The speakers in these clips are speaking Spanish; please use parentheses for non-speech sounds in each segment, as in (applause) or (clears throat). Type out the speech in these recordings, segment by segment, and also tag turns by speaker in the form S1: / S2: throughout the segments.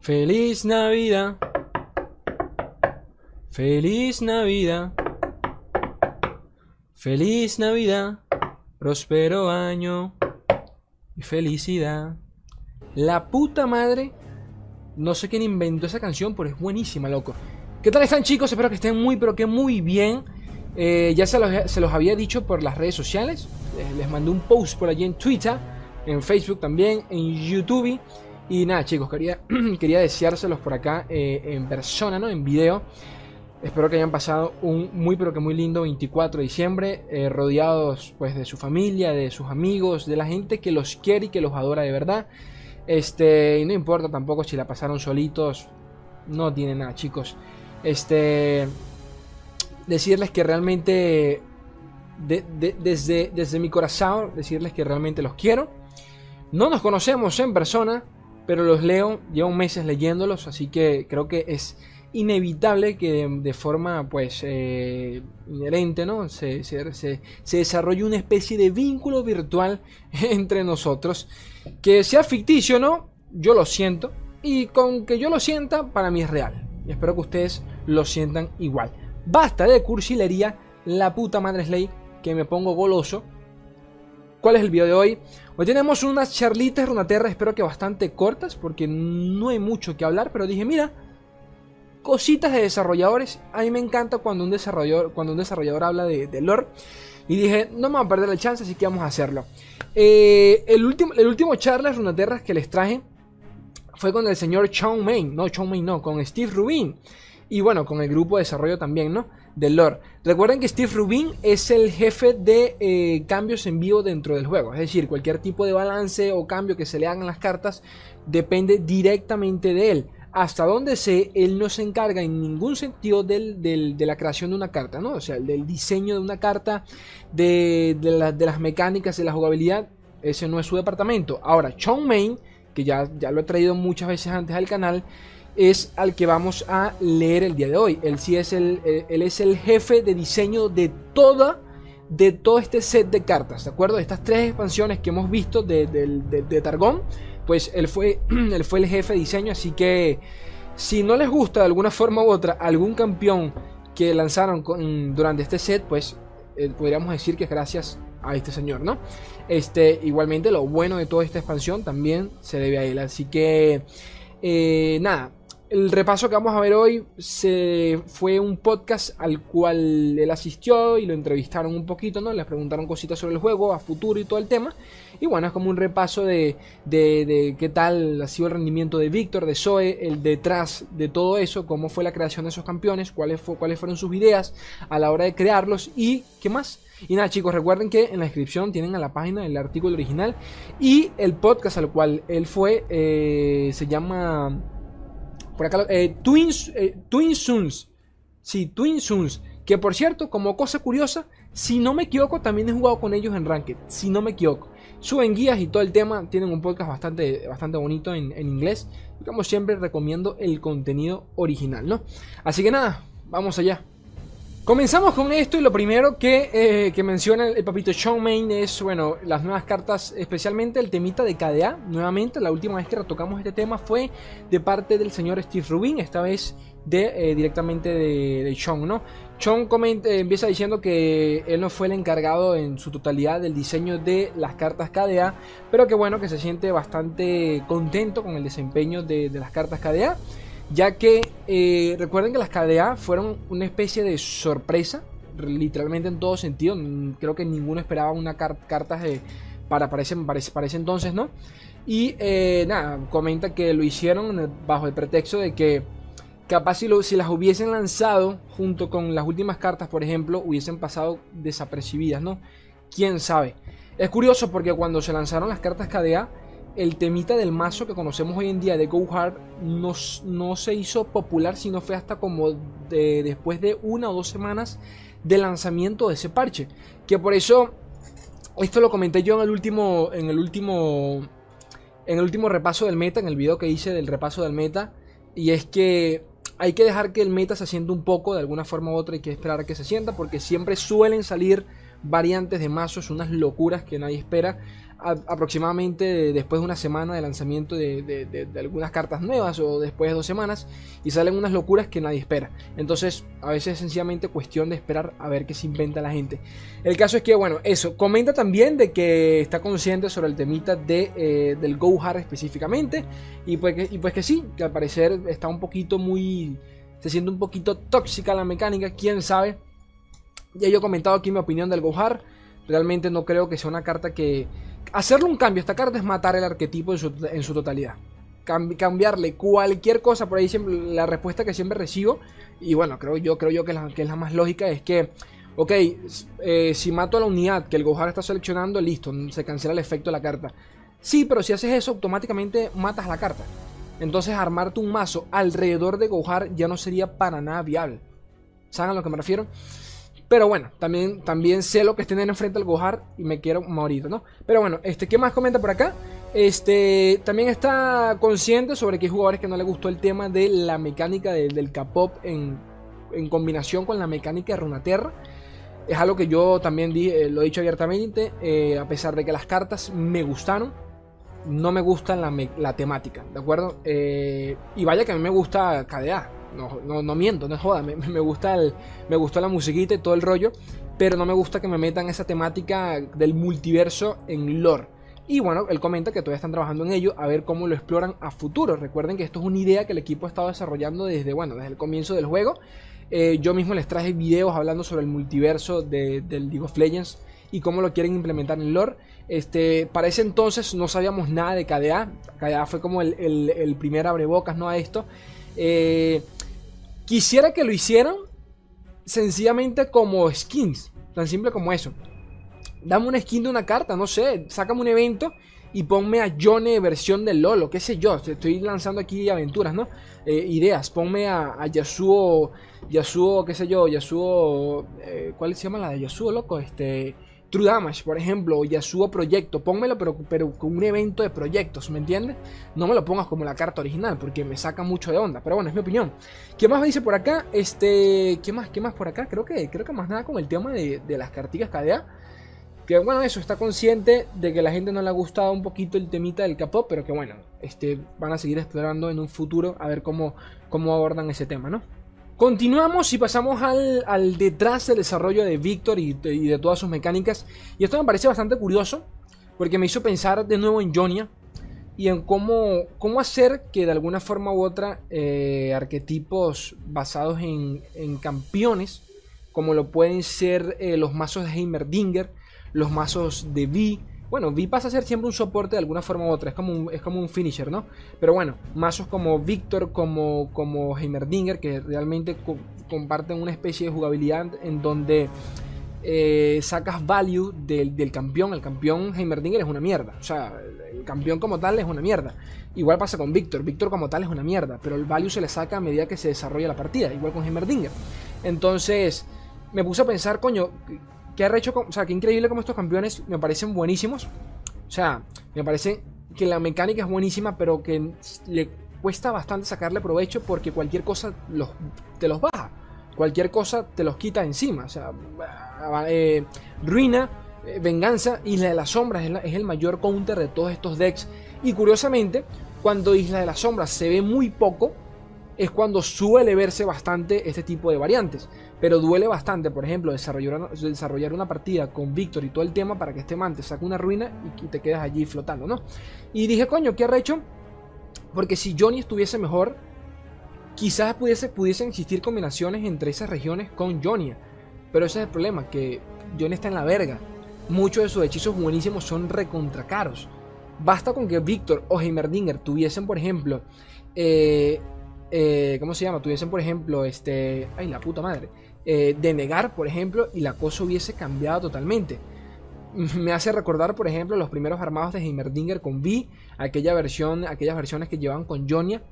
S1: Feliz Navidad. Feliz Navidad. Feliz Navidad. Próspero año y felicidad. La puta madre. No sé quién inventó esa canción, pero es buenísima, loco. ¿Qué tal están chicos? Espero que estén muy, pero que muy bien. Eh, ya se los, había dicho por las redes sociales. Les, les mandé un post por allí en Twitter, en Facebook también, en YouTube. Y nada, chicos, quería, (clears throat) quería deseárselos por acá eh, en persona, ¿no? En video. Espero que hayan pasado un muy pero que muy lindo 24 de diciembre, eh, rodeados pues de su familia, de sus amigos, de la gente que los quiere y que los adora de verdad. Este, y no importa tampoco si la pasaron solitos, no tiene nada, chicos. Este, decirles que realmente desde, desde mi corazón, decirles que realmente los quiero. No nos conocemos en persona, pero los leo, llevo meses leyéndolos, así que creo que es inevitable que de, forma pues eh, inherente ¿no? Se, se, se, desarrolle una especie de vínculo virtual (laughs) entre nosotros que sea ficticio no yo lo siento y con que yo lo sienta para mí es real. Y espero que ustedes lo sientan igual. Basta de cursilería la puta madre Slay que me pongo goloso ¿Cuál es el video de hoy? Hoy tenemos unas charlitas Runaterra, espero que bastante cortas, porque no hay mucho que hablar, pero dije, mira, cositas de desarrolladores. A mí me encanta cuando un desarrollador, cuando un desarrollador habla de, lore. Y dije, no me voy a perder la chance, así que vamos a hacerlo. Eh, el, último, el último charla Runaterra que les traje fue con el señor Chong Main, no Chong Main, no, con Steve Rubin. Y bueno, con el grupo de desarrollo también, ¿no? Del lore. Recuerden que Steve Rubin es el jefe de eh, cambios en vivo dentro del juego. Es decir, cualquier tipo de balance o cambio que se le hagan las cartas depende directamente de él. Hasta donde sé, él no se encarga en ningún sentido de la creación de una carta, ¿no? O sea, del diseño de una carta, de, las mecánicas, de la jugabilidad, ese no es su departamento. Ahora, Chong Main, que ya, ya lo he traído muchas veces antes al canal, es al que vamos a leer el día de hoy. Él sí es el, eh, él es el jefe de diseño de toda de todo este set de cartas, ¿de acuerdo? Estas tres expansiones que hemos visto de, de, Targón, pues él fue, (clears throat) él fue el jefe de diseño, así que si no les gusta de alguna forma u otra algún campeón que lanzaron durante este set, pues eh, podríamos decir que es gracias a este señor, ¿no? Este, igualmente lo bueno de toda esta expansión también se debe a él, así que eh, nada, el repaso que vamos a ver hoy fue un podcast al cual él asistió y lo entrevistaron un poquito, ¿no? Les preguntaron cositas sobre el juego, a futuro y todo el tema. Y bueno, es como un repaso de, de, qué tal ha sido el rendimiento de Víctor, de Zoe, el detrás de todo eso, cómo fue la creación de esos campeones, cuáles, fue, cuáles fueron sus ideas a la hora de crearlos y qué más. Y nada chicos, recuerden que en la descripción tienen a la página el artículo original y el podcast al cual él fue eh, se llama por acá, eh, Twins, eh, Twin Suns. Sí, Twin Suns. Que por cierto, como cosa curiosa, si no me equivoco, también he jugado con ellos en Ranked. Si no me equivoco. Suben guías y todo el tema. Tienen un podcast bastante, bastante bonito en, en inglés. Y como siempre, recomiendo el contenido original, ¿no? Así que nada, vamos allá. Comenzamos con esto y lo primero que, eh, menciona el, papito Sean Main es, bueno, las nuevas cartas, especialmente el temita de KDA. Nuevamente, la última vez que retocamos este tema fue de parte del señor Steve Rubin, esta vez de, eh, directamente de, Sean, ¿no? Sean comenta, eh, empieza diciendo que él no fue el encargado en su totalidad del diseño de las cartas KDA, pero que bueno, que se siente bastante contento con el desempeño de, de las cartas KDA ya que eh, recuerden que las KDA fueron una especie de sorpresa, literalmente en todo sentido. Creo que ninguno esperaba una carta de, para, para, ese, entonces, ¿no? Y eh, nada, comenta que lo hicieron bajo el pretexto de que capaz si, si, las hubiesen lanzado junto con las últimas cartas, por ejemplo, hubiesen pasado desapercibidas, ¿no? ¿Quién sabe? Es curioso porque cuando se lanzaron las cartas KDA, el temita del mazo que conocemos hoy en día de Go Hard no, no se hizo popular, sino fue hasta como después de una o dos semanas de lanzamiento de ese parche. Que por eso, esto lo comenté yo en el último, en el último, en el último repaso del meta, en el video que hice del repaso del meta. Y es que hay que dejar que el meta se sienta un poco, de alguna forma u otra hay que esperar a que se sienta, porque siempre suelen salir variantes de mazos, unas locuras que nadie espera aproximadamente después de una semana de lanzamiento de, algunas cartas nuevas o después de dos semanas y salen unas locuras que nadie espera. Entonces a veces es sencillamente cuestión de esperar a ver qué se inventa la gente. El caso es que, bueno, eso, comenta también de que está consciente sobre el temita de, eh, del Go Hard específicamente y pues, que, y pues que sí, que al parecer está un poquito muy... Se siente un poquito tóxica la mecánica, quién sabe. Ya yo he comentado aquí mi opinión del Go Hard. Realmente no creo que sea una carta que hacerle un cambio a esta carta es matar el arquetipo en su, totalidad. cambiarle cualquier cosa, por ahí siempre, la respuesta que siempre recibo, y bueno, creo yo, creo yo que, es la más lógica, es que, ok, eh, si mato a la unidad que el Gohar está seleccionando, listo, se cancela el efecto de la carta. Sí, pero si haces eso, automáticamente matas la carta. Entonces armarte un mazo alrededor de Gohar ya no sería para nada viable. ¿Saben a lo que me refiero? Pero bueno, también, también sé lo que es tener enfrente al Gohar y me quiero morir, ¿no? Pero bueno, este, ¿qué más comenta por acá? Este, también está consciente sobre que hay jugadores que no le gustó el tema de la mecánica del K-pop en, combinación con la mecánica de Runaterra. Es algo que yo también eh, lo he dicho abiertamente, eh, a pesar de que las cartas me gustaron, no me gusta la, temática, ¿de acuerdo? Eh, y vaya que a mí me gusta KDA, no, no, miento, no es joda. Me, gusta el, me gustó la musiquita y todo el rollo. Pero no me gusta que me metan esa temática del multiverso en lore. Y bueno, él comenta que todavía están trabajando en ello, a ver cómo lo exploran a futuro. Recuerden que esto es una idea que el equipo ha estado desarrollando desde, bueno, desde el comienzo del juego. Eh, yo mismo les traje videos hablando sobre el multiverso de, del League of Legends y cómo lo quieren implementar en lore. Este, para ese entonces no sabíamos nada de KDA. KDA fue como el, el, el primer abrebocas ¿no? a esto. Eh, Quisiera que lo hicieran sencillamente como skins, tan simple como eso. Dame una skin de una carta, no sé, sácame un evento y ponme a Johnny versión de Lolo, qué sé yo, estoy lanzando aquí aventuras, ¿no? Eh, ideas, ponme a, Yasuo, Yasuo, qué sé yo, Yasuo, eh, ¿cuál se llama la de Yasuo, loco? Este, True Damage, por ejemplo, o Yasuo Proyecto, pónmelo pero, pero con un evento de proyectos, ¿me entiendes? No me lo pongas como la carta original, porque me saca mucho de onda, pero bueno, es mi opinión. ¿Qué más me dice por acá? Este, ¿qué más? ¿Qué más por acá? Creo que, creo que más nada con el tema de, las cartillas KDA. Que bueno, eso, está consciente de que la gente no le ha gustado un poquito el temita del capó, pero que bueno, este, van a seguir explorando en un futuro a ver cómo, cómo abordan ese tema, ¿no? Continuamos y pasamos al, detrás del desarrollo de Victor y de, todas sus mecánicas. Y esto me parece bastante curioso, porque me hizo pensar de nuevo en Jonia y en cómo, cómo hacer que de alguna forma u otra eh, arquetipos basados en, campeones, como lo pueden ser eh, los mazos de Heimerdinger, los mazos de Vi, bueno, Vi pasa a ser siempre un soporte de alguna forma u otra, es como un, es como un finisher, ¿no? Pero bueno, mazos como Victor, como, como Heimerdinger, que realmente comparten una especie de jugabilidad en donde eh, sacas value del, campeón. El campeón Heimerdinger es una mierda. O sea, el campeón como tal es una mierda. Igual pasa con Victor. Victor como tal es una mierda. Pero el value se le saca a medida que se desarrolla la partida. Igual con Heimerdinger. Entonces, me puse a pensar, coño, Qué hecho, o sea, qué increíble como estos campeones me parecen buenísimos. O sea, me parece que la mecánica es buenísima, pero que le cuesta bastante sacarle provecho porque cualquier cosa los, te los baja. Cualquier cosa te los quita encima. O sea, eh, ruina, eh, venganza, Isla de las Sombras es, el mayor counter de todos estos decks. Y curiosamente, cuando Isla de las Sombras se ve muy poco, es cuando suele verse bastante este tipo de variantes. Pero duele bastante, por ejemplo, desarrollar una, desarrollar una partida con Víctor y todo el tema para que este man te saque una ruina y, te quedas allí flotando, ¿no? Y dije, coño, ¿qué arrecho? Porque si Johnny estuviese mejor, quizás pudiese, pudiesen existir combinaciones entre esas regiones con Johnny. Pero ese es el problema, que Johnny está en la verga. Muchos de sus hechizos buenísimos son recontra caros. Basta con que Víctor o Heimerdinger tuviesen, por ejemplo, eh, eh, ¿cómo se llama? Tuviesen, por ejemplo, este, ay, la puta madre, eh, de negar, por ejemplo, y la cosa hubiese cambiado totalmente. (laughs) Me hace recordar, por ejemplo, los primeros armados de Heimerdinger con V, aquella versión, aquellas versiones que llevaban con Jonia,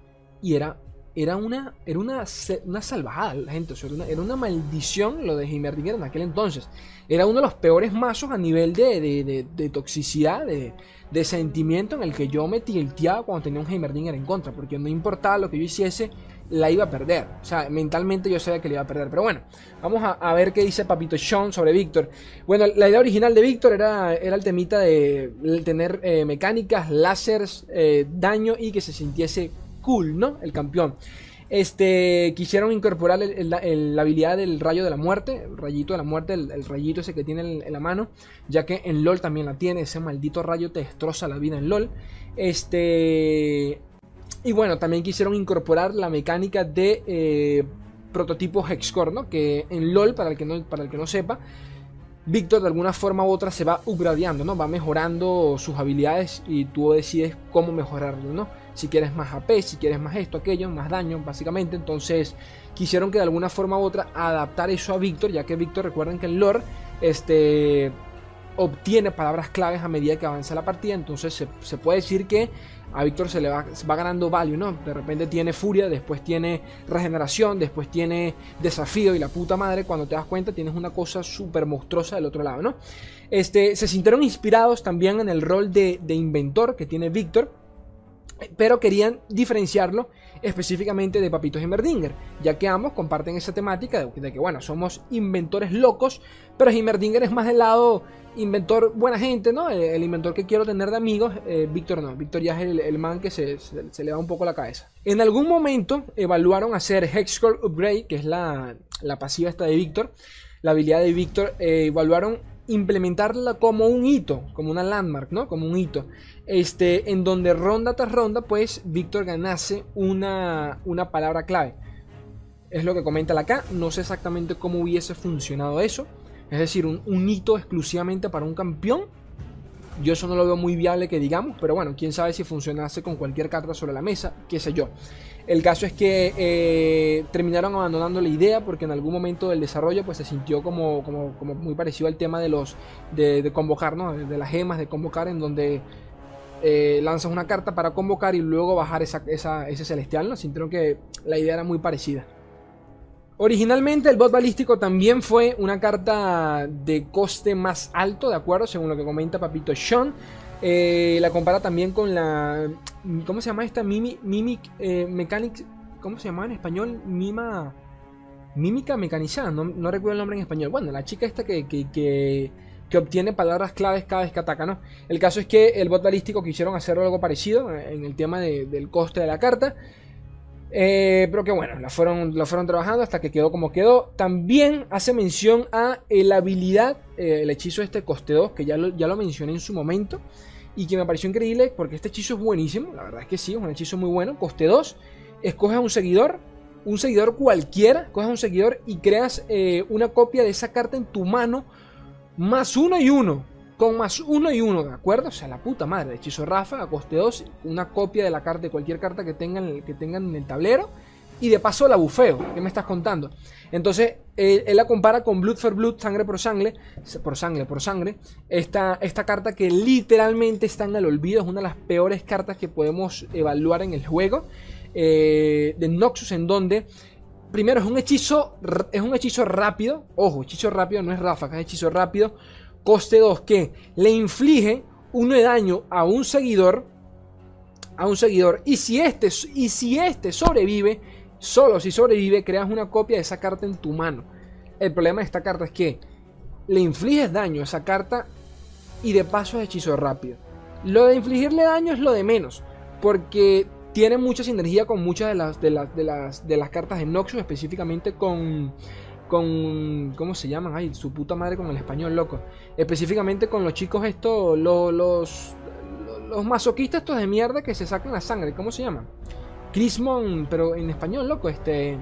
S1: y era era una, era una, una salvajada, la gente. era, una, maldición lo de Heimerdinger en aquel entonces. Era uno de los peores mazos a nivel de, de, toxicidad, de, de, sentimiento en el que yo me tilteaba cuando tenía un Heimerdinger en contra. Porque no importaba lo que yo hiciese, la iba a perder. O sea, mentalmente yo sabía que la iba a perder. Pero bueno, vamos a, ver qué dice Papito Sean sobre Víctor. Bueno, la idea original de Víctor era, era el temita de tener eh, mecánicas, láseres, eh, daño y que se sintiese cool, ¿no? El campeón. Este, quisieron incorporar la habilidad del rayo de la muerte, el rayito de la muerte, el, rayito ese que tiene en, la mano, ya que en LOL también la tiene, ese maldito rayo te destroza la vida en LOL. Este, y bueno, también quisieron incorporar la mecánica de eh, prototipo Hexcore, ¿no? Que en LOL, para el que no, para el que no sepa, Víctor de alguna forma u otra se va upgradeando, ¿no? Va mejorando sus habilidades y tú decides cómo mejorarlo, ¿no? Si quieres más AP, si quieres más esto, aquello, más daño, básicamente. Entonces quisieron que de alguna forma u otra adaptar eso a Víctor, ya que Víctor, recuerden que el lore este, obtiene palabras claves a medida que avanza la partida. Entonces se puede decir que a Víctor se le va, ganando value, ¿no? De repente tiene furia, después tiene regeneración, después tiene desafío y la puta madre, cuando te das cuenta tienes una cosa súper monstruosa del otro lado, ¿no? Este, se sintieron inspirados también en el rol de, de inventor que tiene Víctor, pero querían diferenciarlo específicamente de Papito Himmerdinger, ya que ambos comparten esa temática de, que, bueno, somos inventores locos, pero Himmerdinger es más del lado inventor buena gente, ¿no? El, inventor que quiero tener de amigos, eh, Víctor no, Víctor ya es el, man que se, le da un poco la cabeza. En algún momento evaluaron hacer Hexcore Upgrade, que es la, pasiva esta de Víctor, la habilidad de Víctor, eh, evaluaron implementarla como un hito, como una landmark, ¿no? Como un hito. Este, en donde ronda tras ronda, pues Víctor ganase una, una palabra clave. Es lo que comenta acá. No sé exactamente cómo hubiese funcionado eso. Es decir, un, hito exclusivamente para un campeón. Yo eso no lo veo muy viable que digamos, pero bueno, quién sabe si funcionase con cualquier carta sobre la mesa, qué sé yo. El caso es que eh, terminaron abandonando la idea porque en algún momento del desarrollo pues se sintió como, como, muy parecido al tema de los de, convocar, ¿no? De, las gemas de convocar en donde eh, lanzas una carta para convocar y luego bajar esa, ese celestial, ¿no? Sintieron que la idea era muy parecida. Originalmente el bot balístico también fue una carta de coste más alto, ¿de acuerdo? Según lo que comenta Papito Sean. Eh, la compara también con la... ¿Cómo se llama esta? Mimic, Mimic eh. ¿Cómo se llama en español? Mima... Mímica mecanizada, no, recuerdo el nombre en español. Bueno, la chica esta que, que, obtiene palabras claves cada vez que ataca. El caso es que el bot balístico quisieron hacer algo parecido en el tema del coste de la carta. Eh, pero que bueno, la fueron, fueron trabajando hasta que quedó como quedó. También hace mención a eh, la habilidad, eh, el hechizo este coste 2, que ya lo, ya lo mencioné en su momento. Y que me pareció increíble porque este hechizo es buenísimo. La verdad es que sí, es un hechizo muy bueno. Coste 2. Escoges un seguidor. Un seguidor cualquiera. Coges un seguidor y creas una copia de esa carta en tu mano. Más uno y uno con más uno y uno, ¿de acuerdo? O sea, la puta madre, hechizo Rafa, a coste 2, una copia de la carta, de cualquier carta que tengan, que tengan en el tablero, y de paso la bufeo, ¿qué me estás contando? Entonces, él, la compara con Blood for Blood, sangre por sangre, por sangre, por sangre, esta, esta carta que literalmente está en el olvido, es una de las peores cartas que podemos evaluar en el juego, eh, de Noxus, en donde... Primero es un hechizo, es un hechizo rápido, ojo, hechizo rápido no es ráfaga, es hechizo rápido, Coste 2 que le inflige uno de daño a un seguidor. A un seguidor. Y si este, y si este sobrevive, solo si sobrevive, creas una copia de esa carta en tu mano. El problema de esta carta es que le infliges daño a esa carta y de paso es hechizo rápido. Lo de infligirle daño es lo de menos. Porque tiene mucha sinergia con muchas de las, de las, de las, de las cartas de Noxus, específicamente con con. ¿Cómo se llaman? Ay, su puta madre con el español, loco. Específicamente con los chicos estos, los, los, masoquistas estos de mierda que se sacan la sangre. ¿Cómo se llaman? Crismon, pero en español, loco, este.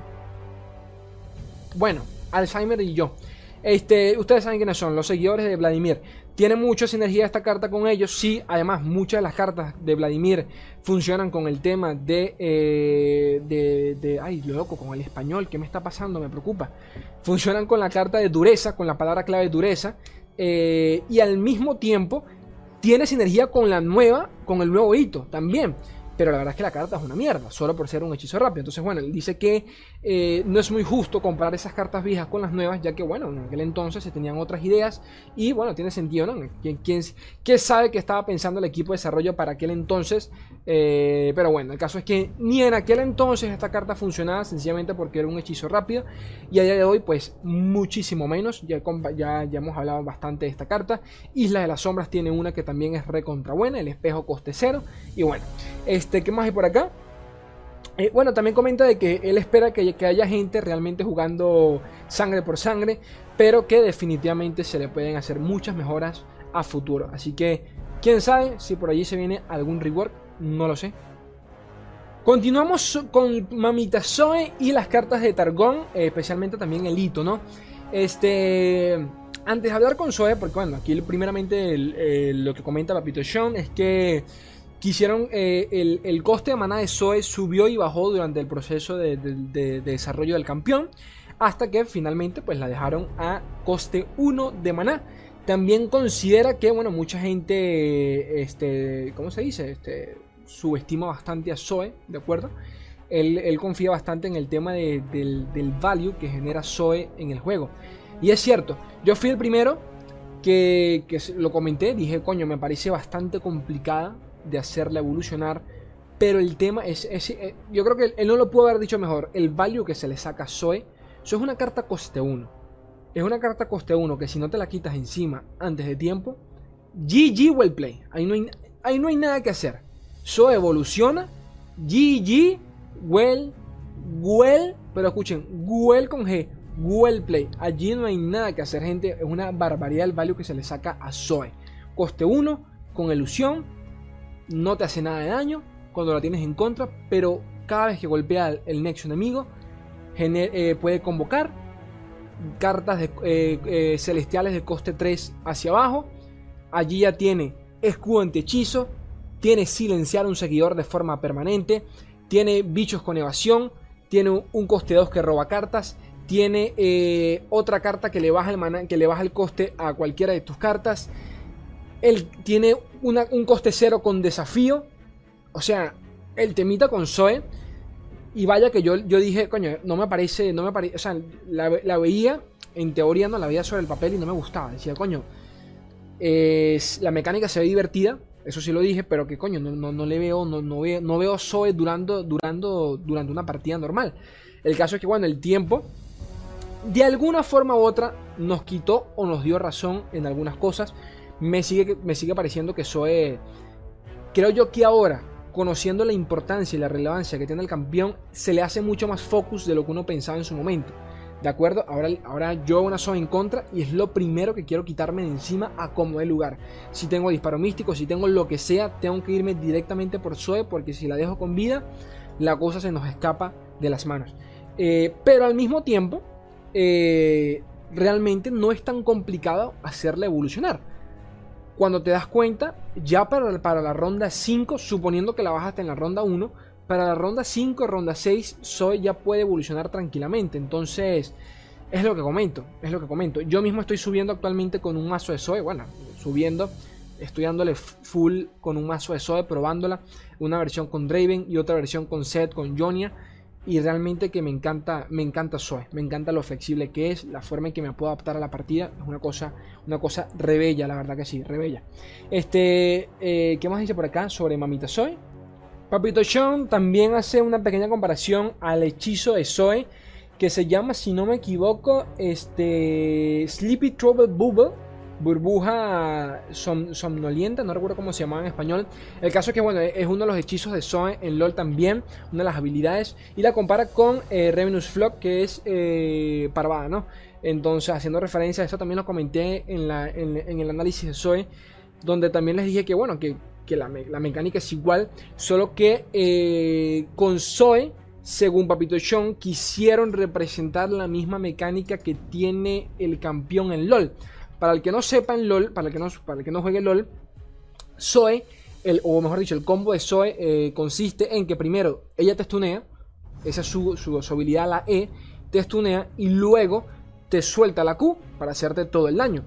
S1: Bueno, Alzheimer y yo. Este, ustedes saben quiénes son, los seguidores de Vladimir. Tiene mucha sinergia esta carta con ellos. Sí, además, muchas de las cartas de Vladimir funcionan con el tema de, eh, de, de. Ay, loco, con el español. ¿Qué me está pasando? Me preocupa. Funcionan con la carta de dureza, con la palabra clave dureza. Eh, y al mismo tiempo tiene sinergia con la nueva, con el nuevo hito también. pero la verdad es que la carta es una mierda, solo por ser un hechizo rápido. Entonces, bueno, él dice que eh, no es muy justo comprar esas cartas viejas con las nuevas, ya que, bueno, en aquel entonces se tenían otras ideas y, bueno, tiene sentido, ¿no? ¿Quién, quién, sabe qué estaba pensando el equipo de desarrollo para aquel entonces? Eh, pero bueno, el caso es que ni en aquel entonces esta carta funcionaba sencillamente porque era un hechizo rápido y a día de hoy, pues, muchísimo menos. Ya, ya, ya hemos hablado bastante de esta carta. Isla de las Sombras tiene una que también es recontra buena, el espejo coste cero. Y bueno, este, ¿qué más hay por acá? Eh, bueno, también comenta de que él espera que, que, haya gente realmente jugando sangre por sangre, pero que definitivamente se le pueden hacer muchas mejoras a futuro. Así que, quién sabe si por allí se viene algún rework, no lo sé. Continuamos con Mamita Zoe y las cartas de Targón, eh, especialmente también el hito, ¿no? Este. Antes de hablar con Zoe, porque bueno, aquí primeramente lo que comenta Papito Sean es que quisieron eh, el, coste de maná de Zoe subió y bajó durante el proceso de, desarrollo del campeón hasta que finalmente pues la dejaron a coste 1 de maná. También considera que bueno mucha gente este cómo se dice este subestima bastante a Zoe de acuerdo él, confía bastante en el tema del, del value que genera Zoe en el juego. Y es cierto yo fui el primero que, que, lo comenté, dije, coño, me parece bastante complicada de hacerla evolucionar. Pero el tema es, eh, yo creo que él no lo pudo haber dicho mejor. El value que se le saca a Zoe, eso es una carta coste 1. Es una carta coste 1 que si no te la quitas encima antes de tiempo, GG well play. Ahí no hay, ahí no hay nada que hacer. Zoe evoluciona, GG well, well, pero escuchen, well con G, well play. Allí no hay nada que hacer, gente. Es una barbaridad el value que se le saca a Zoe. Coste 1 con ilusión, no te hace nada de daño cuando la tienes en contra, pero cada vez que golpea el nexo enemigo, eh, puede convocar cartas eh, eh, celestiales de coste 3 hacia abajo. Allí ya tiene escudo anti-hechizo, tiene silenciar un seguidor de forma permanente, tiene bichos con evasión, tiene un coste 2 que roba cartas, tiene otra carta que le, baja el que le baja el coste a cualquiera de tus cartas. Él tiene un coste cero con desafío. O sea, el temita con Zoe. Y vaya que yo, yo dije, coño, no me parece, no me parece, o sea, la, veía, en teoría no la veía sobre el papel y no me gustaba. Decía, coño, la mecánica se ve divertida, eso sí lo dije, pero que coño, no, no, le veo, no, no, veo, no veo Zoe durando, durando, durante una partida normal. El caso es que, bueno, el tiempo, de alguna forma u otra, nos quitó o nos dio razón en algunas cosas me sigue, me sigue pareciendo que Zoe. Creo yo que ahora, conociendo la importancia y la relevancia que tiene el campeón, se le hace mucho más focus de lo que uno pensaba en su momento. ¿De acuerdo? Ahora, ahora yo una Zoe en contra y es lo primero que quiero quitarme de encima a como el lugar. Si tengo disparo místico, si tengo lo que sea, tengo que irme directamente por Zoe porque si la dejo con vida, la cosa se nos escapa de las manos. Eh, pero al mismo tiempo, eh, realmente no es tan complicado hacerla evolucionar cuando te das cuenta, ya para, para la ronda 5, suponiendo que la bajaste en la ronda 1, para la ronda 5, ronda 6, Zoe ya puede evolucionar tranquilamente. Entonces, es lo que comento, es lo que comento. Yo mismo estoy subiendo actualmente con un mazo de Zoe, bueno, subiendo, estoy dándole full con un mazo de Zoe, probándola. Una versión con Draven y otra versión con Seth, con Jonia y realmente que me encanta, me encanta Zoe, me encanta lo flexible que es, la forma en que me puedo adaptar a la partida, es una cosa, una cosa rebella, la verdad que sí, rebella. Este, eh, ¿qué más dice por acá sobre Mamita Zoe? Papito Sean también hace una pequeña comparación al hechizo de Zoe, que se llama, si no me equivoco, este, Sleepy Trouble Bubble burbuja somnolienta, no recuerdo cómo se llamaba en español. El caso es que, bueno, es uno de los hechizos de Zoe en LOL también, una de las habilidades, y la compara con eh, Revenus Flock, que es eh, parvada, ¿no? Entonces, haciendo referencia a eso, también lo comenté en, el análisis de Zoe, donde también les dije que, bueno, que, la, mecánica es igual, solo que eh, con Zoe según Papito Sean, quisieron representar la misma mecánica que tiene el campeón en LOL. Para el que no sepa en LOL, para el que no, para el que no juegue LOL, Zoe, el, o mejor dicho, el combo de Zoe eh, consiste en que primero ella te stunea, esa es su, su, habilidad, la E, te stunea y luego te suelta la Q para hacerte todo el daño.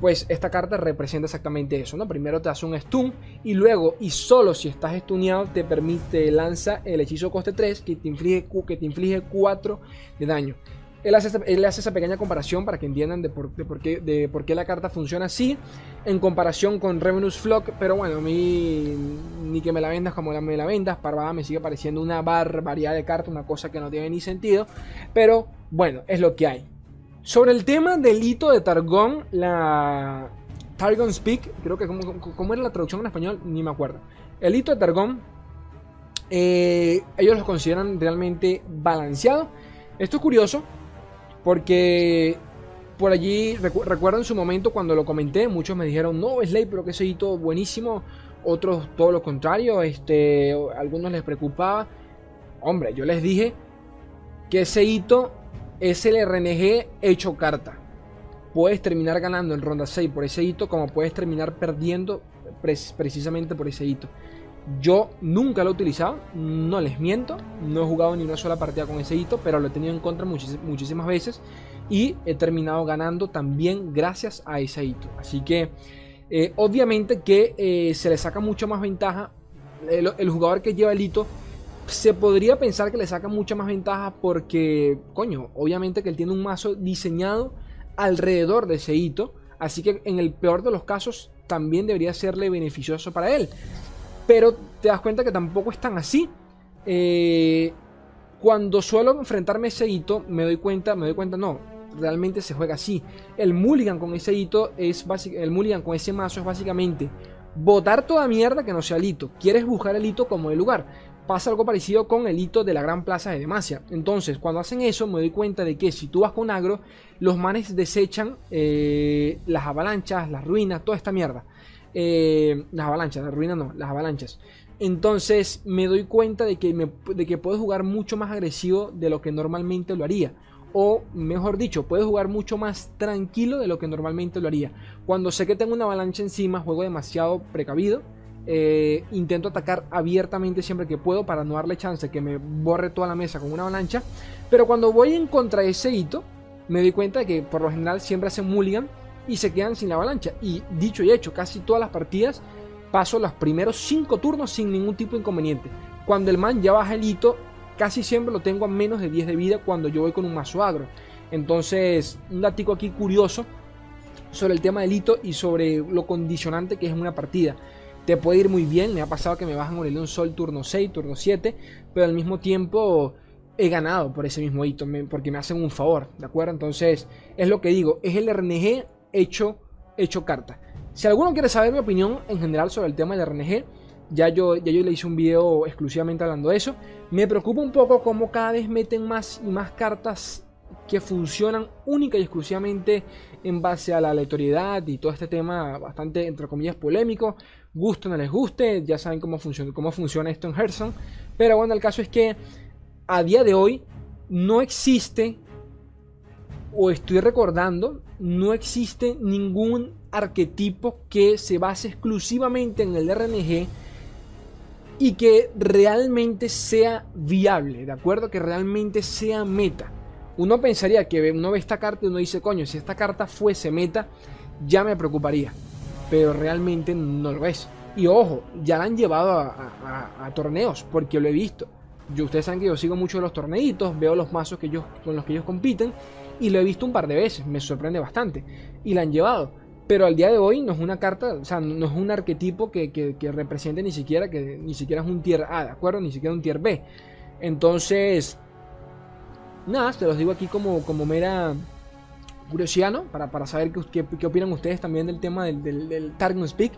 S1: pues esta carta representa exactamente eso, ¿no? Primero te hace un stun y luego, y solo si estás stuneado, te permite, lanza el hechizo coste 3 que te inflige, que te inflige 4 de daño. Él hace, hace, esa pequeña comparación para que entiendan de por, qué, de por qué la carta funciona así en comparación con Revenus Flock, pero bueno, a mí ni que me la vendas como me la vendas, Parvada me sigue pareciendo una barbaridad de carta, una cosa que no tiene ni sentido, pero bueno, es lo que hay. Sobre el tema del hito de Targon, la Targon Speak, creo que como, era la traducción en español, ni me acuerdo. El hito de Targon, eh, ellos lo consideran realmente balanceado. Esto es curioso porque por allí, recuerdo en su momento cuando lo comenté, muchos me dijeron, no, Slay, pero que ese hito buenísimo. Otros todo lo contrario, este, algunos les preocupaba. Hombre, yo les dije que ese hito es el RNG hecho carta. Puedes terminar ganando en ronda 6 por ese hito, como puedes terminar perdiendo precisamente por ese hito. Yo nunca lo he utilizado, no les miento, no he jugado ni una sola partida con ese hito, pero lo he tenido en contra muchísimas veces y he terminado ganando también gracias a ese hito. Así que eh, obviamente que eh, se le saca mucho más ventaja. el, jugador que lleva el hito se podría pensar que le saca mucha más ventaja porque, coño, obviamente que él tiene un mazo diseñado alrededor de ese hito. Así que en el peor de los casos también debería serle beneficioso para él. Pero te das cuenta que tampoco es tan así. Eh, cuando suelo enfrentarme a ese hito, me doy cuenta, me doy cuenta, no, realmente se juega así. El mulligan con ese hito es el mulligan con ese mazo es básicamente botar toda mierda que no sea el hito. Quieres buscar el hito como el lugar pasa algo parecido con el hito de la gran plaza de Demacia. Entonces, cuando hacen eso, me doy cuenta de que si tú vas con agro, los manes desechan eh, las avalanchas, las ruinas, toda esta mierda. Eh, las avalanchas, las ruinas no, las avalanchas. Entonces me doy cuenta de que, me, de que puedo jugar mucho más agresivo de lo que normalmente lo haría. O mejor dicho, puedo jugar mucho más tranquilo de lo que normalmente lo haría. Cuando sé que tengo una avalancha encima, juego demasiado precavido eh, intento atacar abiertamente siempre que puedo para no darle chance que me borre toda la mesa con una avalancha. Pero cuando voy en contra de ese hito, me doy cuenta de que por lo general siempre hacen mulligan y se quedan sin la avalancha. Y dicho y hecho, casi todas las partidas paso los primeros 5 turnos sin ningún tipo de inconveniente. Cuando el man ya baja el hito, casi siempre lo tengo a menos de 10 de vida cuando yo voy con un mazo agro. Entonces, un datico aquí curioso sobre el tema del hito y sobre lo condicionante que es una partida te puede ir muy bien. Me ha pasado que me bajan con el un sol turno 6, turno 7, pero al mismo tiempo he ganado por ese mismo hito, porque me hacen un favor, ¿de acuerdo? Entonces, es lo que digo, es el RNG hecho, hecho carta. Si alguno quiere saber mi opinión en general sobre el tema del RNG, ya yo, ya yo le hice un video exclusivamente hablando de eso. Me preocupa un poco cómo cada vez meten más y más cartas que funcionan única y exclusivamente en base a la aleatoriedad y todo este tema bastante, entre comillas, polémico. Gusto o no les guste, ya saben cómo funciona, cómo funciona esto en Hearthstone. Pero bueno, el caso es que a día de hoy no existe, o estoy recordando, no existe ningún arquetipo que se base exclusivamente en el RNG y que realmente sea viable, ¿de acuerdo? Que realmente sea meta. Uno pensaría que uno ve esta carta y uno dice, coño, si esta carta fuese meta, ya me preocuparía. Pero realmente no lo es. Y ojo, ya la han llevado a, torneos, porque lo he visto. Yo, ustedes saben que yo sigo mucho los torneitos, veo los mazos que ellos, con los que ellos compiten, y lo he visto un par de veces, me sorprende bastante. Y la han llevado. Pero al día de hoy no es una carta, o sea, no es un arquetipo que, que represente ni siquiera, que ni siquiera es un tier A, ¿de acuerdo? Ni siquiera un tier B. Entonces, nada, te los digo aquí como, como mera curiosidad, Para, para saber qué, qué, opinan ustedes también del tema del, del, Target Speak.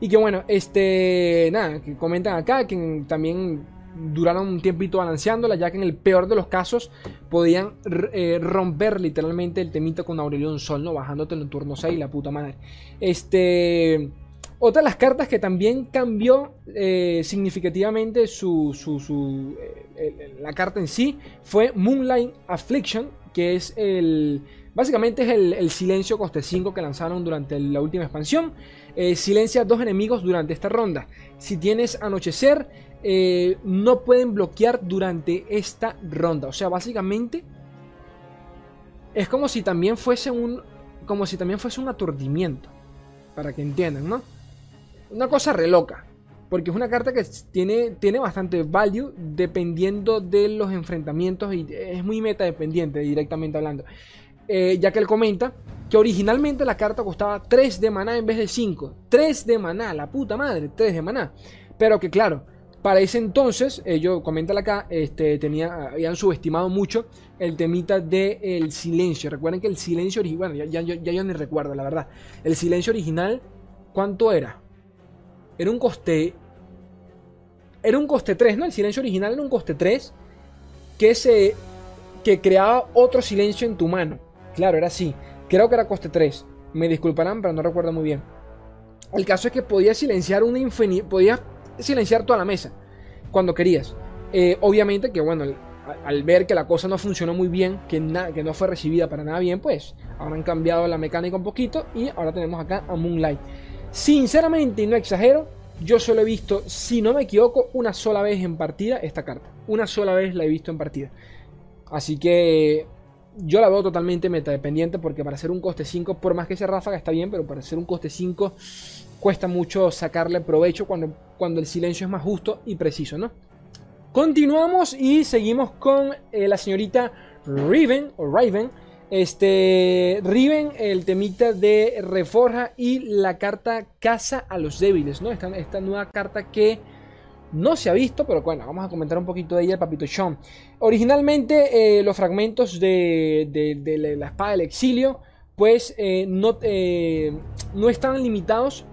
S1: Y que bueno, este, nada, que comentan acá que también duraron un tiempito balanceándola, ya que en el peor de los casos podían eh, romper literalmente el temito con Aurelion Sol, ¿no? Bajándote en el turno 6, la puta madre. Este. Otra de las cartas que también cambió eh, significativamente su, eh, la carta en sí fue Moonlight Affliction, que es el... Básicamente es el, silencio coste 5 que lanzaron durante la última expansión. Silencia dos enemigos durante esta ronda. Si tienes anochecer, no pueden bloquear durante esta ronda. O sea, básicamente es como si también fuese un como si también fuese un aturdimiento. Para que entiendan, ¿no? Una cosa re loca. Porque es una carta que tiene, tiene bastante value dependiendo de los enfrentamientos y es muy meta dependiente directamente hablando. Eh, ya que él comenta que originalmente la carta costaba 3 de maná en vez de 5. 3 de maná, la puta madre, 3 de maná. Pero que claro, para ese entonces, ellos, comentan acá, este, habían subestimado mucho el temita del silencio. Recuerden que el silencio original, bueno, ya, yo ni recuerdo, la verdad. El silencio original, ¿cuánto era? Era un coste. Era un coste 3, ¿no? El silencio original era un coste 3 que se. que creaba otro silencio en tu mano. Claro, era así. Creo que era coste 3. Me disculparán, pero no recuerdo muy bien. El caso es que podías silenciar una infinidad. Podías silenciar toda la mesa cuando querías. Eh, obviamente que, bueno, al, ver que la cosa no funcionó muy bien, que, que no fue recibida para nada bien, pues ahora han cambiado la mecánica un poquito y ahora tenemos acá a Moonlight. Sinceramente, y no exagero, yo solo he visto, si no me equivoco, una sola vez en partida esta carta. Una sola vez la he visto en partida. Así que yo la veo totalmente meta dependiente porque para hacer un coste 5, por más que sea ráfaga está bien, pero para hacer un coste 5 cuesta mucho sacarle provecho cuando, cuando el silencio es más justo y preciso, ¿no? Continuamos y seguimos con eh, la señorita Riven o Raven este, Riven, el temita de Reforja y la carta Casa a los débiles, ¿no? Esta, esta nueva carta que no se ha visto, pero bueno, vamos a comentar un poquito de ella, el papito Sean. Originalmente, eh, los fragmentos de, la espada del exilio, pues eh, no, no están limitados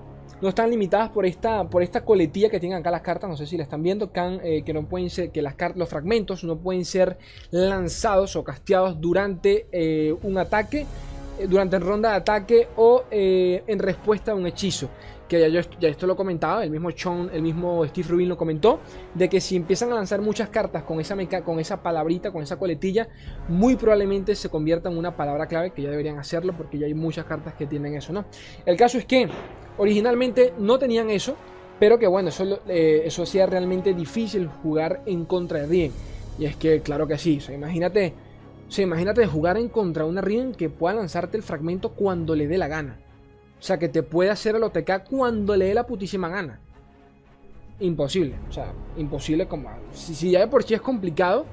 S1: no están limitadas por esta, por esta coletilla que tienen acá las cartas. No sé si la están viendo. Eh, que no pueden ser, que las los fragmentos no pueden ser lanzados o casteados durante eh, un ataque, eh, durante ronda de ataque o en respuesta a un hechizo. Que ya, yo, ya esto lo comentaba, el mismo Sean, el mismo Steve Rubin lo comentó, de que si empiezan a lanzar muchas cartas con esa, con esa palabrita, con esa coletilla, muy probablemente se convierta en una palabra clave, que ya deberían hacerlo porque ya hay muchas cartas que tienen eso, ¿no? El caso es que Originalmente no tenían eso, pero que bueno, eso, eh, eso hacía realmente difícil jugar en contra de Rien. Y es que, claro que sí, o imagínate, o imagínate jugar en contra de una Rien que pueda lanzarte el fragmento cuando le dé la gana. O sea, que te puede hacer el OTK cuando le dé la putísima gana. Imposible, o sea, imposible como... Si, ya de por sí es complicado,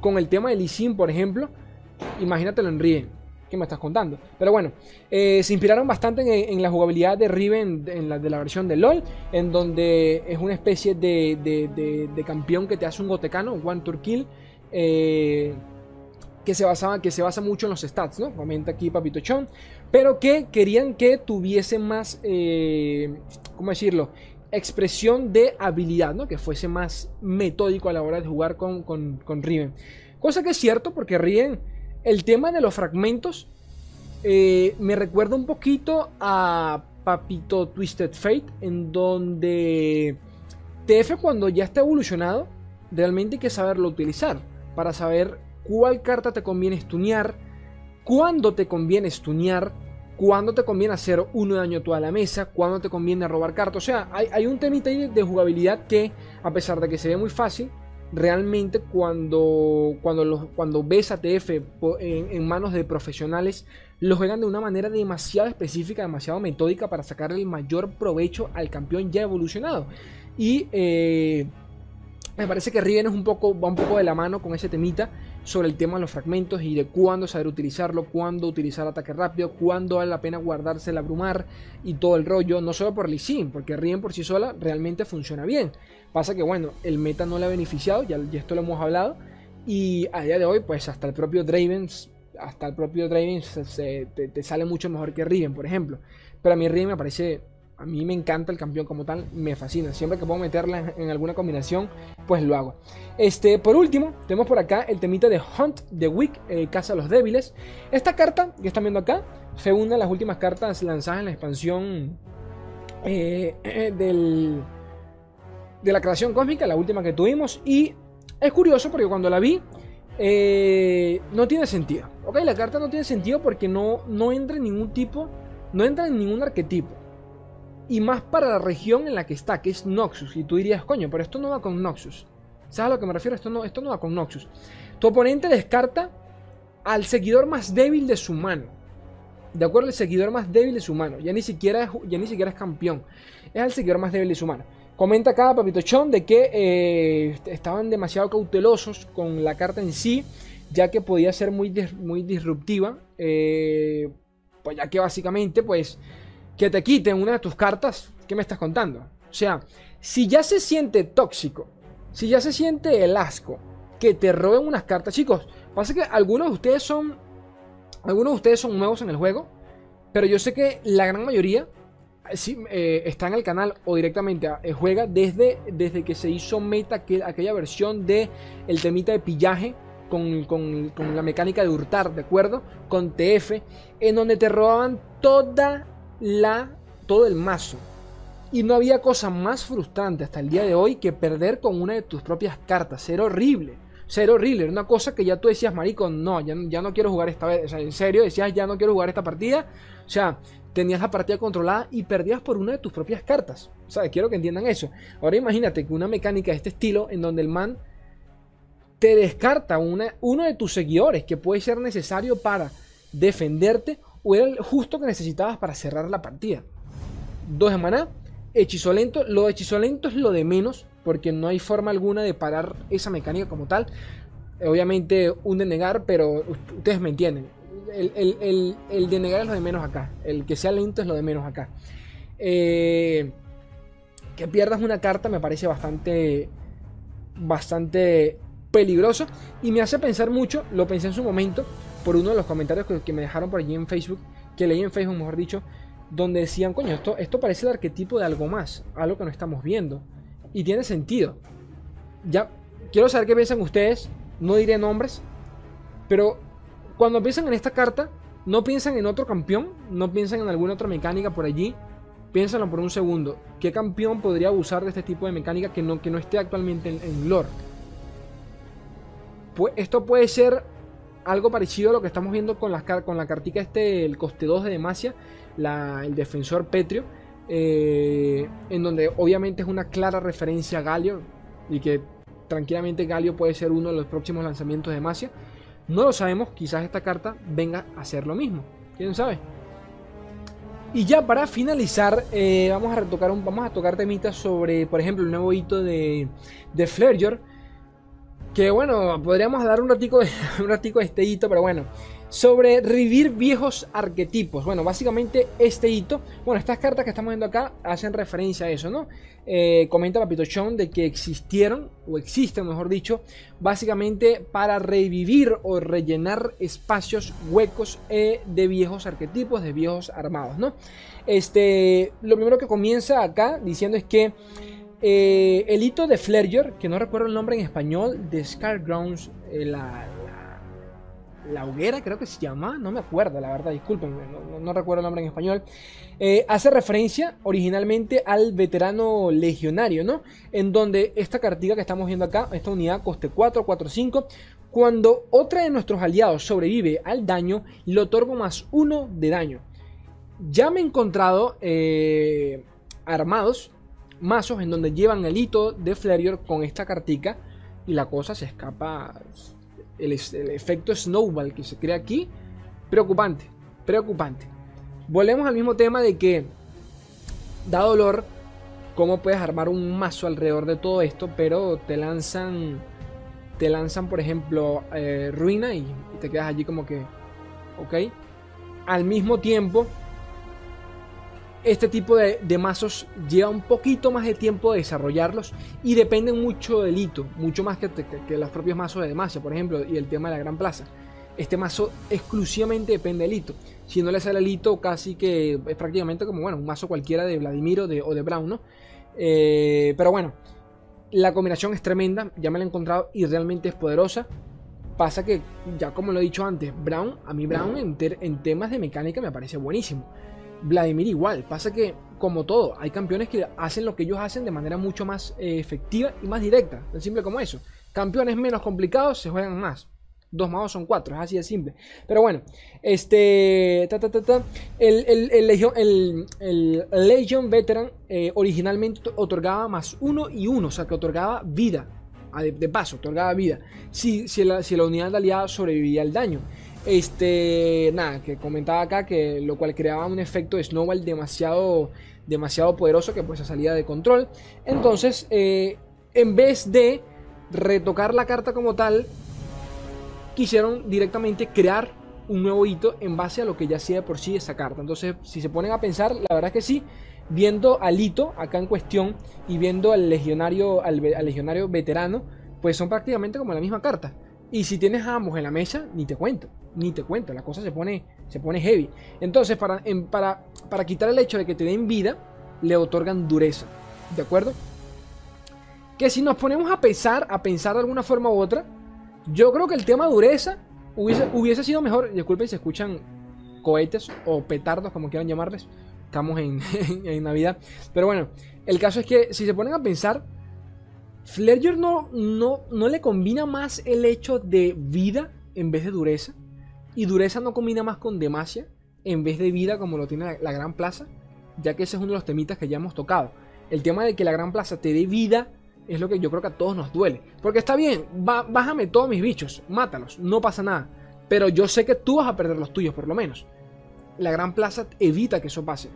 S1: con el tema de Lee por ejemplo, imagínatelo en Rien. ¿Qué me estás contando? Pero bueno, eh, se inspiraron bastante en, la jugabilidad de Riven en la, de la versión de LOL, en donde es una especie de, campeón que te hace un gotecano, un one tour kill, eh, que, se basaba, que se basa mucho en los stats, ¿no? Comenta aquí Papito Chon, pero que querían que tuviese más, eh, ¿cómo decirlo? Expresión de habilidad, ¿no? Que fuese más metódico a la hora de jugar con, con, con Riven. Cosa que es cierto porque Riven el tema de los fragmentos eh, me recuerda un poquito a Papito Twisted Fate, en donde TF cuando ya está evolucionado, realmente hay que saberlo utilizar para saber cuál carta te conviene estunear, cuándo te conviene estunear, cuándo te conviene hacer uno de daño toda la mesa, cuándo te conviene robar cartas. O sea, hay, un temita ahí de jugabilidad que, a pesar de que se ve muy fácil, realmente cuando, cuando, cuando ves a TF en, manos de profesionales, lo juegan de una manera demasiado específica, demasiado metódica para sacar el mayor provecho al campeón ya evolucionado. Y eh, me parece que Riven es un poco, va un poco de la mano con ese temita sobre el tema de los fragmentos y de cuándo saber utilizarlo, cuándo utilizar ataque rápido, cuándo vale la pena guardarse el abrumar y todo el rollo, no solo por Lee porque Riven por sí sola realmente funciona bien. Pasa que bueno, el meta no le ha beneficiado, ya, esto lo hemos hablado, y a día de hoy pues hasta el propio Draven, hasta el propio Draven se, te, sale mucho mejor que Riven, por ejemplo. Pero a mí Riven me parece a mí me encanta el campeón como tal, me fascina. Siempre que puedo meterla en, alguna combinación, pues lo hago. Este, por último, tenemos por acá el temita de Hunt the Weak, eh, Caza a los Débiles. Esta carta que están viendo acá fue una de las últimas cartas lanzadas en la expansión eh, (clears throat) del, de la creación cósmica, la última que tuvimos. Y es curioso porque cuando la vi, eh, no tiene sentido. La carta no tiene sentido porque no, no entra en ningún tipo, no entra en ningún arquetipo y más para la región en la que está, que es Noxus. Y tú dirías, coño, pero esto no va con Noxus. ¿Sabes a lo que me refiero? Esto no, esto no va con Noxus. Tu oponente descarta al seguidor más débil de su mano. De acuerdo al seguidor más débil de su mano. Ya ni siquiera es, ya ni siquiera es campeón. Es el seguidor más débil de su mano. Comenta acá Papito Chon de que eh, estaban demasiado cautelosos con la carta en sí, ya que podía ser muy, muy disruptiva. Eh, pues ya que básicamente, pues, que te quiten una de tus cartas, ¿qué me estás contando? O sea, si ya se siente tóxico, si ya se siente el asco, que te roben unas cartas, chicos, pasa que algunos de ustedes son, algunos de ustedes son nuevos en el juego, pero yo sé que la gran mayoría sí, eh, está en el canal o directamente eh, juega desde, desde que se hizo meta aquella versión de el temita de pillaje con, con, la mecánica de hurtar, ¿de acuerdo? Con TF, en donde te robaban toda la, todo el mazo. Y no había cosa más frustrante hasta el día de hoy que perder con una de tus propias cartas. Ser horrible. Ser horrible. Era una cosa que ya tú decías, marico, no, ya, ya no quiero jugar esta vez. O sea, en serio, decías, ya no quiero jugar esta partida. O sea, tenías la partida controlada y perdías por una de tus propias cartas. O sea, quiero que entiendan eso. Ahora imagínate que una mecánica de este estilo, en donde el man te descarta una, uno de tus seguidores que puede ser necesario para defenderte o era el justo que necesitabas para cerrar la partida. Dos de maná, hechizo lento. Lo de hechizo lento es lo de menos, porque no hay forma alguna de parar esa mecánica como tal. Obviamente un denegar, pero ustedes me entienden el, el, denegar es lo de menos acá. El que sea lento es lo de menos acá. Eh, que pierdas una carta me parece bastante. Bastante peligroso. Y me hace pensar mucho. Lo pensé en su momento. Por uno de los comentarios que, me dejaron por allí en Facebook. Que leí en Facebook, mejor dicho. Donde decían, coño, esto, esto parece el arquetipo de algo más. Algo que no estamos viendo. Y tiene sentido. Ya. Quiero saber qué piensan ustedes. No diré nombres. Pero cuando piensan en esta carta, no piensan en otro campeón, no piensan en alguna otra mecánica por allí. Piénsenlo por un segundo. ¿Qué campeón podría abusar de este tipo de mecánica que no, que no esté actualmente en, lore? Pues esto puede ser algo parecido a lo que estamos viendo con, con la cartica este, el coste 2 de Demacia, el defensor Petrio, eh, en donde obviamente es una clara referencia a Galio y que tranquilamente Galio puede ser uno de los próximos lanzamientos de Demacia. No lo sabemos, quizás esta carta venga a ser lo mismo. ¿Quién sabe? Y ya para finalizar, eh, vamos a retocar un, vamos a tocar temitas sobre, por ejemplo, el nuevo hito de, de. Que bueno, podríamos dar un ratico, (laughs) un ratico de este hito, pero bueno sobre revivir viejos arquetipos. Bueno, básicamente este hito, bueno, estas cartas que estamos viendo acá hacen referencia a eso, ¿no? Eh, comenta Papito Chon de que existieron, o existen, mejor dicho, básicamente para revivir o rellenar espacios huecos eh, de viejos arquetipos, de viejos armados, ¿no? Este, lo primero que comienza acá diciendo es que eh, el hito de Flerger, que no recuerdo el nombre en español, de Scargrounds, la la Hoguera, creo que se llama, no me acuerdo, la verdad, discúlpenme, no, recuerdo el nombre en español. Eh, hace referencia originalmente al veterano legionario, ¿no? En donde esta cartiga que estamos viendo acá, esta unidad coste 4, 4, 5. Cuando otra de nuestros aliados sobrevive al daño, le otorgo más 1 de daño. Ya me he encontrado eh, armados, mazos en donde llevan el hito de Flerior con esta cartica y la cosa se escapa el, efecto snowball que se crea aquí, preocupante, preocupante. Volvemos al mismo tema de que da dolor cómo puedes armar un mazo alrededor de todo esto, pero te lanzan, te lanzan por ejemplo eh, ruina y te quedas allí como que, ok. Al mismo tiempo este tipo de, mazos lleva un poquito más de tiempo de desarrollarlos y dependen mucho del hito, mucho más que, los propios mazos de Demacia, por ejemplo, y el tema de la Gran Plaza. Este mazo exclusivamente depende del hito. Si no le sale el hito, casi que es prácticamente como bueno, un mazo cualquiera de Vladimir o de, o de Brown, ¿no? Eh, pero bueno, la combinación es tremenda, ya me la he encontrado y realmente es poderosa. Pasa que, ya como lo he dicho antes, Brown, a mí Brown en, en temas de mecánica me parece buenísimo. Vladimir igual. Pasa que, como todo, hay campeones que hacen lo que ellos hacen de manera mucho más eh, efectiva y más directa. Tan simple como eso. Campeones menos complicados se juegan más. Dos más son cuatro, es así de simple. Pero bueno, este. el, el, Legion, el, Legion Veteran eh, originalmente otorgaba más uno y uno, o sea que otorgaba vida. De, paso, otorgaba vida. Si, si, la, si la unidad de aliada sobrevivía al daño. Este, nada, que comentaba acá que lo cual creaba un efecto de snowball demasiado, demasiado poderoso que pues se salía de control. Entonces, eh, en vez de retocar la carta como tal, quisieron directamente crear un nuevo hito en base a lo que ya hacía de por sí esa carta. Entonces, si se ponen a pensar, la verdad es que sí, viendo al hito acá en cuestión y viendo al legionario, al, legionario veterano, pues son prácticamente como la misma carta. Y si tienes ambos en la mesa, ni te cuento, ni te cuento, la cosa se pone, se pone heavy. Entonces, para, para, para quitar el hecho de que te den vida, le otorgan dureza. ¿De acuerdo? Que si nos ponemos a pensar, a pensar de alguna forma u otra, yo creo que el tema dureza hubiese, sido mejor. Disculpen si escuchan cohetes o petardos, como quieran llamarles. Estamos en, (laughs) en, Navidad. Pero bueno, el caso es que si se ponen a pensar, Fledger no, no, no le combina más el hecho de vida en vez de dureza. Y dureza no combina más con demacia en vez de vida como lo tiene la, la Gran Plaza. Ya que ese es uno de los temitas que ya hemos tocado. El tema de que la Gran Plaza te dé vida es lo que yo creo que a todos nos duele. Porque está bien, bájame todos mis bichos, mátalos, no pasa nada. Pero yo sé que tú vas a perder los tuyos, por lo menos. La gran plaza evita que eso pase.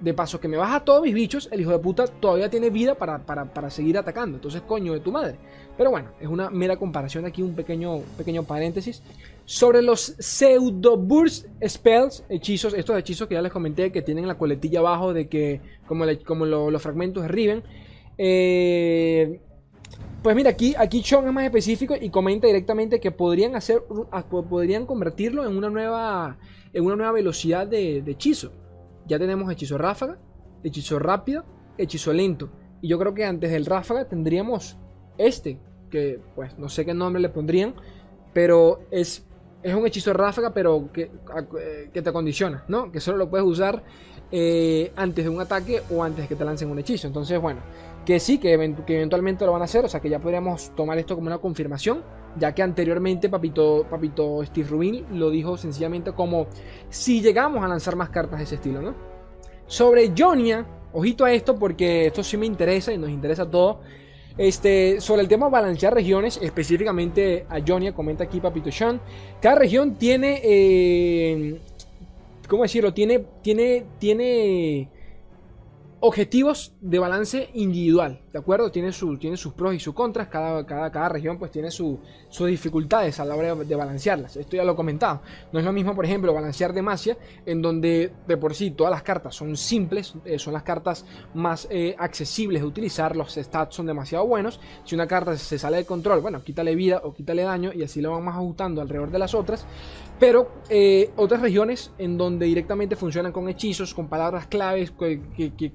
S1: De paso, que me baja todos mis bichos, el hijo de puta todavía tiene vida para, para, seguir atacando. Entonces, coño de tu madre. Pero bueno, es una mera comparación aquí, un pequeño, pequeño paréntesis. Sobre los pseudo burst spells, hechizos, estos hechizos que ya les comenté, que tienen la coletilla abajo de que, como, como los fragmentos de Riven. Eh, pues mira, aquí, aquí Sean es más específico y comenta directamente que podrían hacer, podrían convertirlo en una nueva, en una nueva velocidad de, hechizo. Ya tenemos hechizo ráfaga, hechizo rápido, hechizo lento. Y yo creo que antes del ráfaga tendríamos este, que pues no sé qué nombre le pondrían, pero es, es un hechizo ráfaga, pero que, que te condiciona, ¿no? Que solo lo puedes usar eh, antes de un ataque o antes de que te lancen un hechizo. Entonces, bueno, que sí, que, eventualmente lo van a hacer, o sea que ya podríamos tomar esto como una confirmación, ya que anteriormente Papito, Papito Steve Rubin lo dijo sencillamente como si llegamos a lanzar más cartas de ese estilo, ¿no? Sobre Jonia, ojito a esto porque esto sí me interesa y nos interesa a todos. Este, sobre el tema de balancear regiones, específicamente a Jonia, comenta aquí Papito Sean. Cada región tiene, eh, ¿cómo decirlo? Tiene, tiene, tiene objetivos de balance individual, ¿de acuerdo? Tiene, su, tiene sus pros y sus contras, cada, cada, cada región pues tiene sus dificultades a la hora de balancearlas, esto ya lo he comentado, no es lo mismo por ejemplo balancear Demacia, en donde de por sí todas las cartas son simples, eh, son las cartas más eh, accesibles de utilizar, los stats son demasiado buenos, si una carta se sale de control, bueno, quítale vida o quítale daño y así lo vamos ajustando alrededor de las otras, pero eh, otras regiones en donde directamente funcionan con hechizos, con palabras claves, que, que, que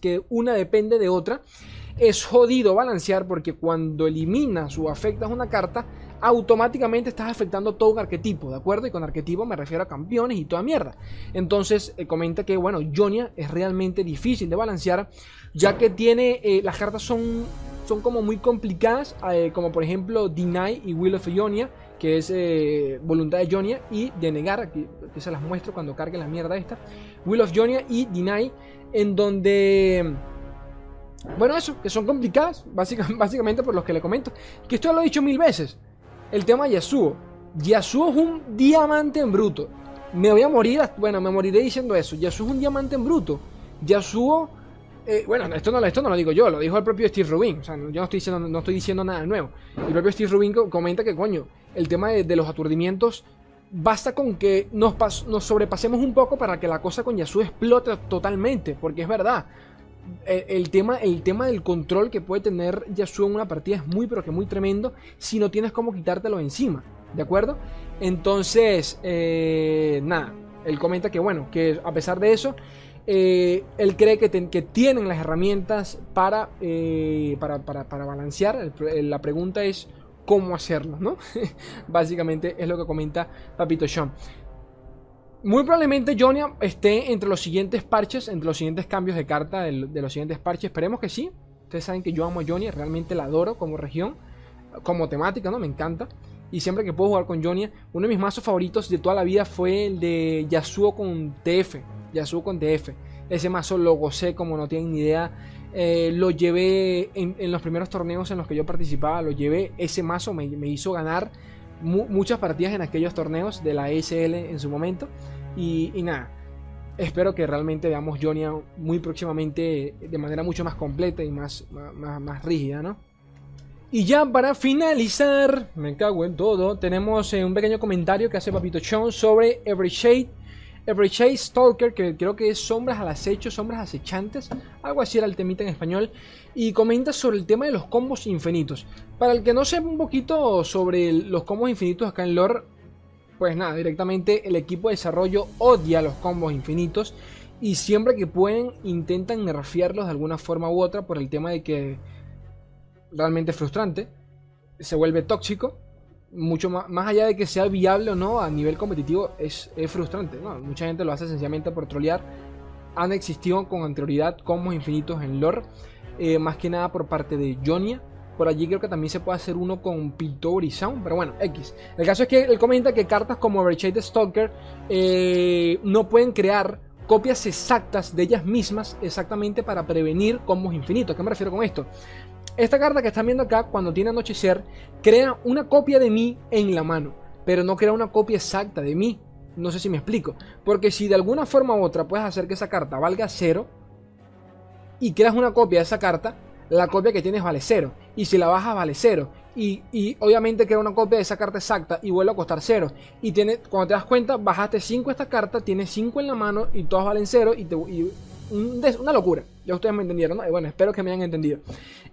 S1: que una depende de otra, es jodido balancear porque cuando eliminas o afectas una carta, automáticamente estás afectando todo un arquetipo, ¿de acuerdo? Y con arquetipo me refiero a campeones y toda mierda. Entonces eh, comenta que, bueno, Jonia es realmente difícil de balancear, ya que tiene, eh, las cartas son, son como muy complicadas, como por ejemplo Deny y Will of Ionia que es eh, Voluntad de Jonia y Denegar, aquí que se las muestro cuando cargue la mierda esta, Will of Jonia y Deny, en donde, bueno, eso, que son complicadas, (laughs) básicamente por los que le comento, que esto lo he dicho mil veces, el tema de Yasuo, Yasuo es un diamante en bruto, me voy a morir, bueno, me moriré diciendo eso, Yasuo es un diamante en bruto, Yasuo eh, bueno, esto no, esto no lo digo yo, lo dijo el propio Steve Rubin. O sea, yo no estoy diciendo, no estoy diciendo nada nuevo. El propio Steve Rubin comenta que, coño, el tema de, los aturdimientos basta con que nos, nos, sobrepasemos un poco para que la cosa con Yasuo explote totalmente. Porque es verdad. El, tema, el tema del control que puede tener Yasuo en una partida es muy, pero que muy tremendo si no tienes cómo quitártelo encima. ¿De acuerdo? Entonces, eh, nada. Él comenta que, bueno, que a pesar de eso eh, él cree que, tienen las herramientas para, eh, para, balancear. la pregunta es cómo hacerlo, ¿no? (laughs) Básicamente es lo que comenta Papito Sean. Muy probablemente Jonia esté entre los siguientes parches, entre los siguientes cambios de carta de, los siguientes parches. Esperemos que sí. Ustedes saben que yo amo a Jonia, realmente la adoro como región, como temática, ¿no? Me encanta. Y siempre que puedo jugar con Jonia, uno de mis mazos favoritos de toda la vida fue el de Yasuo con TF. Yasuo con TF. Ese mazo lo gocé como no tienen ni idea. Eh, lo llevé en, los primeros torneos en los que yo participaba, lo llevé. Ese mazo me, hizo ganar muchas partidas en aquellos torneos de la ESL en su momento. Y, nada, espero que realmente veamos Jonia muy próximamente de manera mucho más completa y más, más, más rígida, ¿no? Y ya para finalizar, me cago en todo, tenemos eh, un pequeño comentario que hace Papito Chon sobre Every Shade. Every Shade Stalker, que creo que es sombras al acecho, sombras acechantes, algo así era el temita en español, y comenta sobre el tema de los combos infinitos. Para el que no sepa un poquito sobre los combos infinitos acá en lore, pues nada, directamente el equipo de desarrollo odia los combos infinitos y siempre que pueden intentan nerfearlos de alguna forma u otra por el tema de que realmente frustrante, se vuelve tóxico, mucho más, más allá de que sea viable o no a nivel competitivo, es, frustrante. Mucha gente lo hace sencillamente por trolear. Han existido con anterioridad combos infinitos en lore, eh, más que nada por parte de Jonia. Por allí creo que también se puede hacer uno con Piltover y Sound, pero bueno, X. El caso es que él comenta que cartas como Overshade Stalker eh, no pueden crear copias exactas de ellas mismas exactamente para prevenir combos infinitos. ¿A qué me refiero con esto? Esta carta que están viendo acá, cuando tiene anochecer, crea una copia de mí en la mano, pero no crea una copia exacta de mí. No sé si me explico. Porque si de alguna forma u otra puedes hacer que esa carta valga cero y creas una copia de esa carta, la copia que tienes vale cero. Y si la bajas vale cero. Y, obviamente crea una copia de esa carta exacta y vuelve a costar cero. Y tiene, cuando te das cuenta, bajaste 5 esta carta, tienes 5 en la mano y todas valen cero y, te, una locura. Ya ustedes me entendieron, ¿no? bueno, espero que me hayan entendido.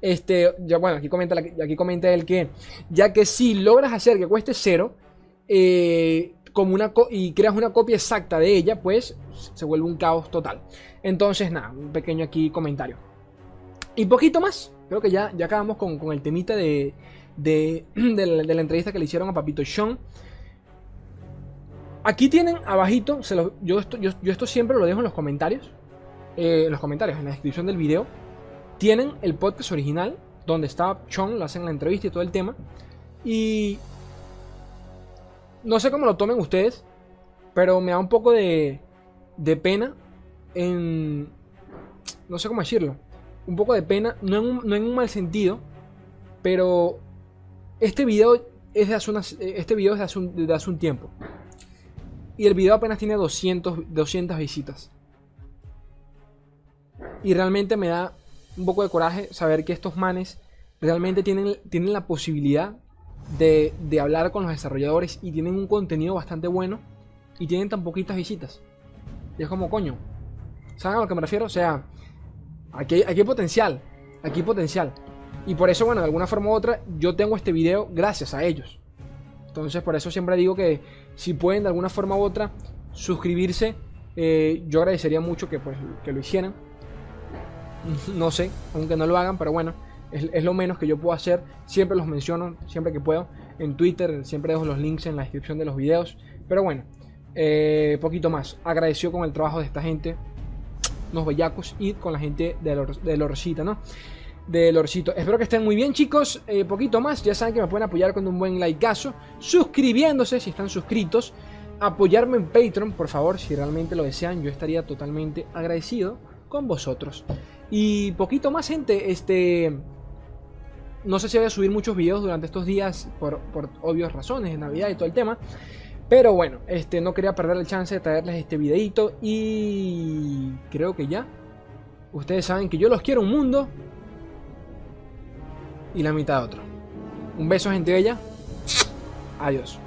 S1: Este, bueno, aquí comenta, aquí comenta él que, ya que si logras hacer que cueste cero, eh, como una y creas una copia exacta de ella, pues se vuelve un caos total. Entonces, nada, un pequeño aquí comentario. Y poquito más. Creo que ya, ya acabamos con, el temita de, (clears throat) de, la, entrevista que le hicieron a Papito Sean. Aquí tienen abajito, se yo, esto, yo, yo esto siempre lo dejo en los comentarios eh, en los comentarios, en la descripción del video, tienen el podcast original, donde está Chon, lo hacen la entrevista y todo el tema. Y no sé cómo lo tomen ustedes, pero me da un poco de, de pena en... No sé cómo decirlo. Un poco de pena, no en un, no en un mal sentido, pero este video es de hace, este video es de hace, un, de hace un tiempo. Y el video apenas tiene 200, 200 visitas. Y realmente me da un poco de coraje saber que estos manes realmente tienen, tienen la posibilidad de, hablar con los desarrolladores y tienen un contenido bastante bueno y tienen tan poquitas visitas. Y es como, coño, ¿saben a lo que me refiero? O sea, aquí, aquí hay potencial, aquí hay potencial. Y por eso, bueno, de alguna forma u otra, yo tengo este video gracias a ellos. Entonces, por eso siempre digo que si pueden de alguna forma u otra suscribirse, eh, yo agradecería mucho que, pues, que lo hicieran no sé, aunque no lo hagan, pero bueno, es, lo menos que yo puedo hacer. Siempre los menciono, siempre que puedo. En Twitter siempre dejo los links en la descripción de los videos. Pero bueno, eh, poquito más. Agradeció con el trabajo de esta gente, los bellacos, y con la gente de, Lorcita, ¿no? De Lorcito. Espero que estén muy bien, chicos. Eh, poquito más. Ya saben que me pueden apoyar con un buen likeazo. Suscribiéndose si están suscritos. Apoyarme en Patreon, por favor, si realmente lo desean. Yo estaría totalmente agradecido con vosotros. Y poquito más, gente. Este. No sé si voy a subir muchos videos durante estos días por, por obvias razones, de Navidad y todo el tema. Pero bueno, este, no quería perder el chance de traerles este videito. Y creo que ya. Ustedes saben que yo los quiero un mundo. Y la mitad de otro. Un beso, gente bella. Adiós.